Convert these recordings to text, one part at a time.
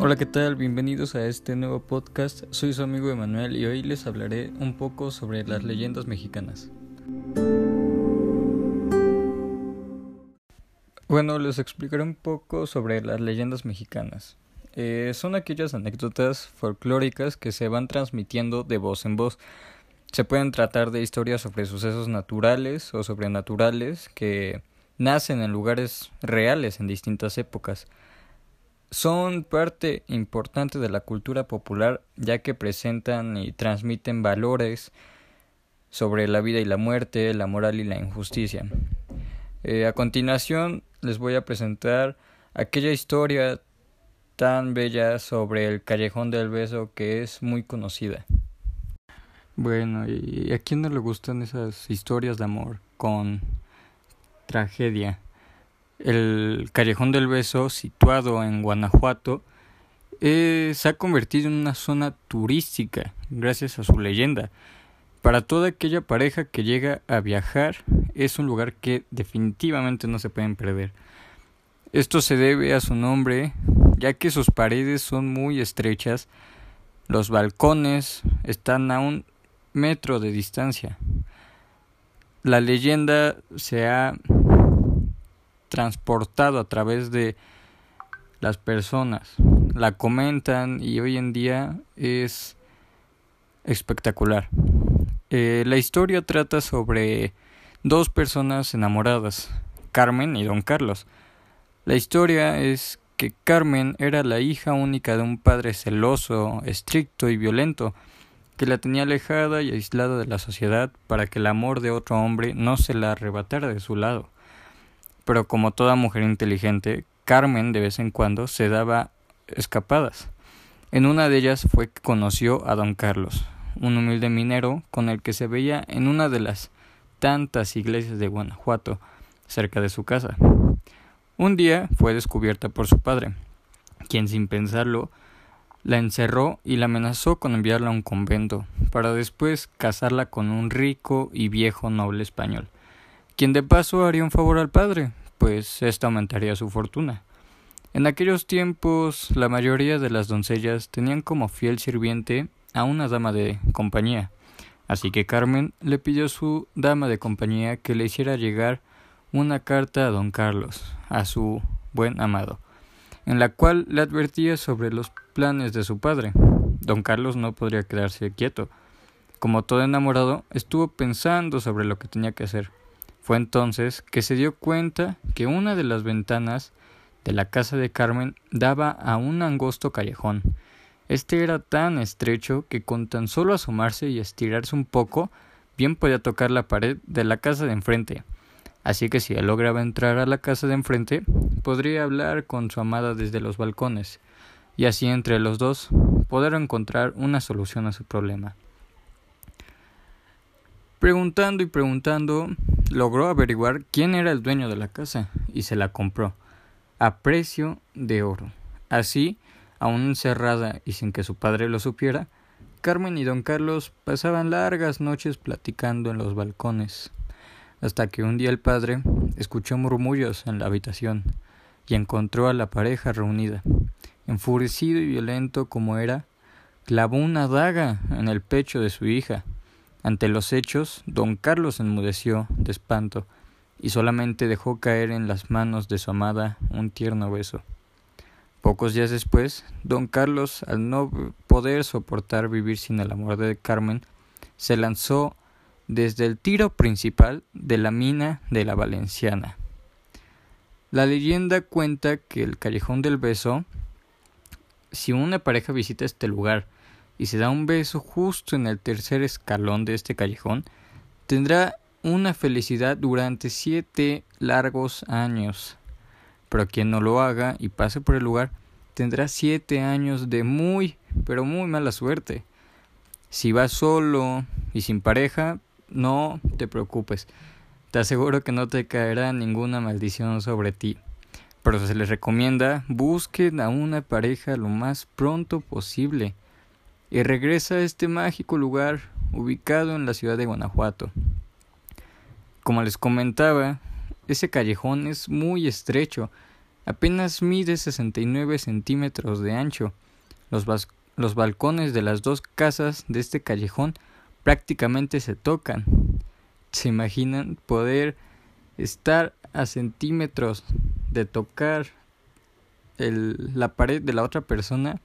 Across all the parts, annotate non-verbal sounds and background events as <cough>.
Hola, ¿qué tal? Bienvenidos a este nuevo podcast. Soy su amigo Emanuel y hoy les hablaré un poco sobre las leyendas mexicanas. Bueno, les explicaré un poco sobre las leyendas mexicanas. Eh, son aquellas anécdotas folclóricas que se van transmitiendo de voz en voz. Se pueden tratar de historias sobre sucesos naturales o sobrenaturales que nacen en lugares reales en distintas épocas son parte importante de la cultura popular ya que presentan y transmiten valores sobre la vida y la muerte, la moral y la injusticia. Eh, a continuación les voy a presentar aquella historia tan bella sobre el callejón del beso que es muy conocida. Bueno, ¿y a quién no le gustan esas historias de amor con tragedia? El Callejón del Beso, situado en Guanajuato, se ha convertido en una zona turística gracias a su leyenda. Para toda aquella pareja que llega a viajar, es un lugar que definitivamente no se pueden perder. Esto se debe a su nombre, ya que sus paredes son muy estrechas, los balcones están a un metro de distancia. La leyenda se ha transportado a través de las personas. La comentan y hoy en día es espectacular. Eh, la historia trata sobre dos personas enamoradas, Carmen y Don Carlos. La historia es que Carmen era la hija única de un padre celoso, estricto y violento, que la tenía alejada y aislada de la sociedad para que el amor de otro hombre no se la arrebatara de su lado pero como toda mujer inteligente, Carmen de vez en cuando se daba escapadas. En una de ellas fue que conoció a don Carlos, un humilde minero con el que se veía en una de las tantas iglesias de Guanajuato, cerca de su casa. Un día fue descubierta por su padre, quien sin pensarlo la encerró y la amenazó con enviarla a un convento, para después casarla con un rico y viejo noble español quien de paso haría un favor al padre, pues ésta aumentaría su fortuna. En aquellos tiempos la mayoría de las doncellas tenían como fiel sirviente a una dama de compañía, así que Carmen le pidió a su dama de compañía que le hiciera llegar una carta a don Carlos, a su buen amado, en la cual le advertía sobre los planes de su padre. Don Carlos no podría quedarse quieto. Como todo enamorado, estuvo pensando sobre lo que tenía que hacer. Fue entonces que se dio cuenta que una de las ventanas de la casa de Carmen daba a un angosto callejón. Este era tan estrecho que con tan solo asomarse y estirarse un poco, bien podía tocar la pared de la casa de enfrente. Así que si lograba entrar a la casa de enfrente, podría hablar con su amada desde los balcones, y así entre los dos poder encontrar una solución a su problema. Preguntando y preguntando, logró averiguar quién era el dueño de la casa y se la compró a precio de oro. Así, aún encerrada y sin que su padre lo supiera, Carmen y don Carlos pasaban largas noches platicando en los balcones, hasta que un día el padre escuchó murmullos en la habitación y encontró a la pareja reunida. Enfurecido y violento como era, clavó una daga en el pecho de su hija ante los hechos, don Carlos enmudeció de espanto y solamente dejó caer en las manos de su amada un tierno beso. Pocos días después, don Carlos, al no poder soportar vivir sin el amor de Carmen, se lanzó desde el tiro principal de la mina de la Valenciana. La leyenda cuenta que el callejón del beso, si una pareja visita este lugar y se da un beso justo en el tercer escalón de este callejón, tendrá una felicidad durante siete largos años. Pero quien no lo haga y pase por el lugar, tendrá siete años de muy, pero muy mala suerte. Si vas solo y sin pareja, no te preocupes. Te aseguro que no te caerá ninguna maldición sobre ti. Pero se les recomienda busquen a una pareja lo más pronto posible y regresa a este mágico lugar ubicado en la ciudad de Guanajuato. Como les comentaba, ese callejón es muy estrecho, Apenas mide 69 centímetros de ancho. Los, los balcones de las dos casas de este callejón prácticamente se tocan. ¿Se imaginan poder estar a centímetros de tocar la pared de la otra persona?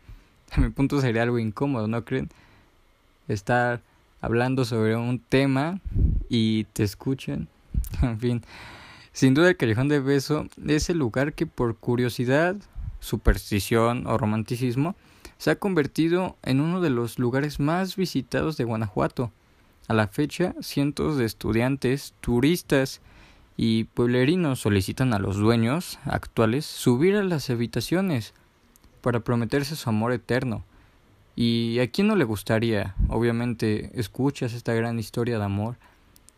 A <laughs> mi punto sería algo incómodo, ¿no creen? Estar hablando sobre un tema y te escuchen. <laughs> en fin, sin duda el Callejón de Beso es el lugar que por curiosidad, superstición o romanticismo se ha convertido en uno de los lugares más visitados de Guanajuato. A la fecha, cientos de estudiantes, turistas y pueblerinos solicitan a los dueños actuales subir a las habitaciones para prometerse su amor eterno. ¿Y a quién no le gustaría? Obviamente escuchas esta gran historia de amor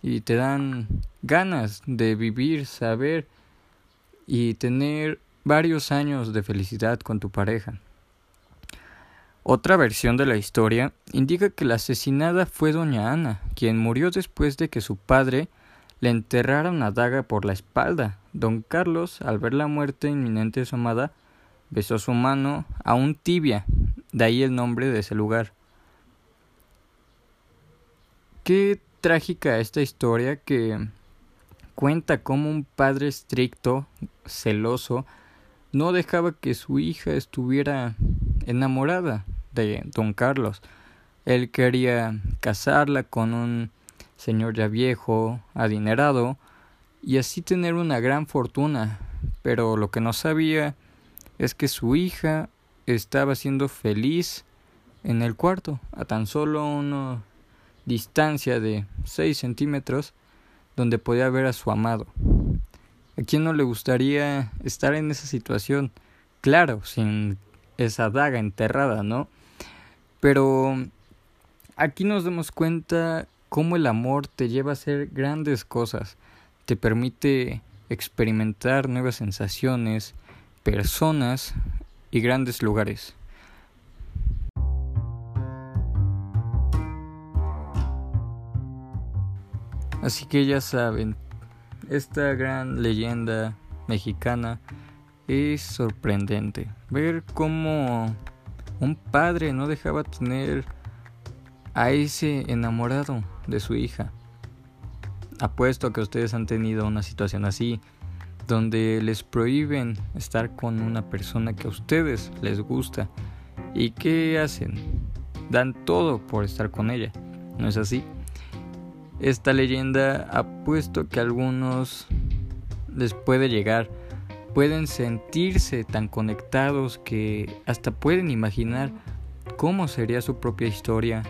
y te dan ganas de vivir, saber y tener varios años de felicidad con tu pareja. Otra versión de la historia indica que la asesinada fue doña Ana, quien murió después de que su padre le enterrara una daga por la espalda. Don Carlos, al ver la muerte inminente de su amada, besó su mano aún tibia, de ahí el nombre de ese lugar. Qué trágica esta historia que cuenta cómo un padre estricto, celoso, no dejaba que su hija estuviera enamorada de don Carlos. Él quería casarla con un señor ya viejo, adinerado, y así tener una gran fortuna. Pero lo que no sabía es que su hija estaba siendo feliz en el cuarto, a tan solo una distancia de seis centímetros, donde podía ver a su amado. ¿A quién no le gustaría estar en esa situación? Claro, sin esa daga enterrada, ¿no? Pero aquí nos damos cuenta cómo el amor te lleva a hacer grandes cosas, te permite experimentar nuevas sensaciones, personas y grandes lugares. Así que ya saben, esta gran leyenda mexicana es sorprendente. Ver cómo un padre no dejaba tener a ese enamorado de su hija. Apuesto a que ustedes han tenido una situación así, donde les prohíben estar con una persona que a ustedes les gusta. ¿Y qué hacen? Dan todo por estar con ella. ¿No es así? Esta leyenda apuesto que a algunos les puede llegar pueden sentirse tan conectados que hasta pueden imaginar cómo sería su propia historia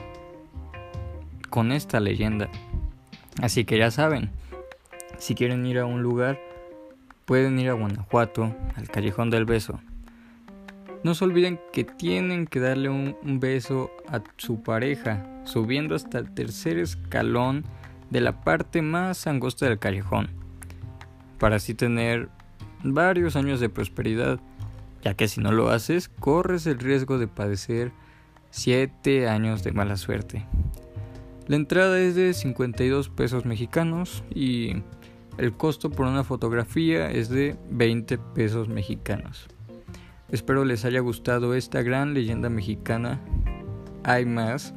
con esta leyenda. Así que ya saben, si quieren ir a un lugar, pueden ir a Guanajuato, al Callejón del Beso. No se olviden que tienen que darle un, beso a su pareja, subiendo hasta el tercer escalón de la parte más angosta del callejón, para así tener varios años de prosperidad, ya que si no lo haces, corres el riesgo de padecer 7 años de mala suerte. La entrada es de 52 pesos mexicanos y el costo por una fotografía es de 20 pesos mexicanos. Espero les haya gustado esta gran leyenda mexicana. Hay más,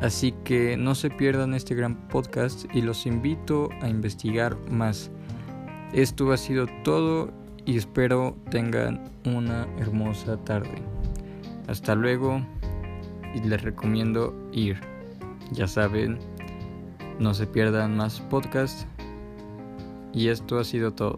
así que no se pierdan este gran podcast y los invito a investigar más. Esto ha sido todo y espero tengan una hermosa tarde. Hasta luego y les recomiendo ir. Ya saben, no se pierdan más podcasts. Y esto ha sido todo.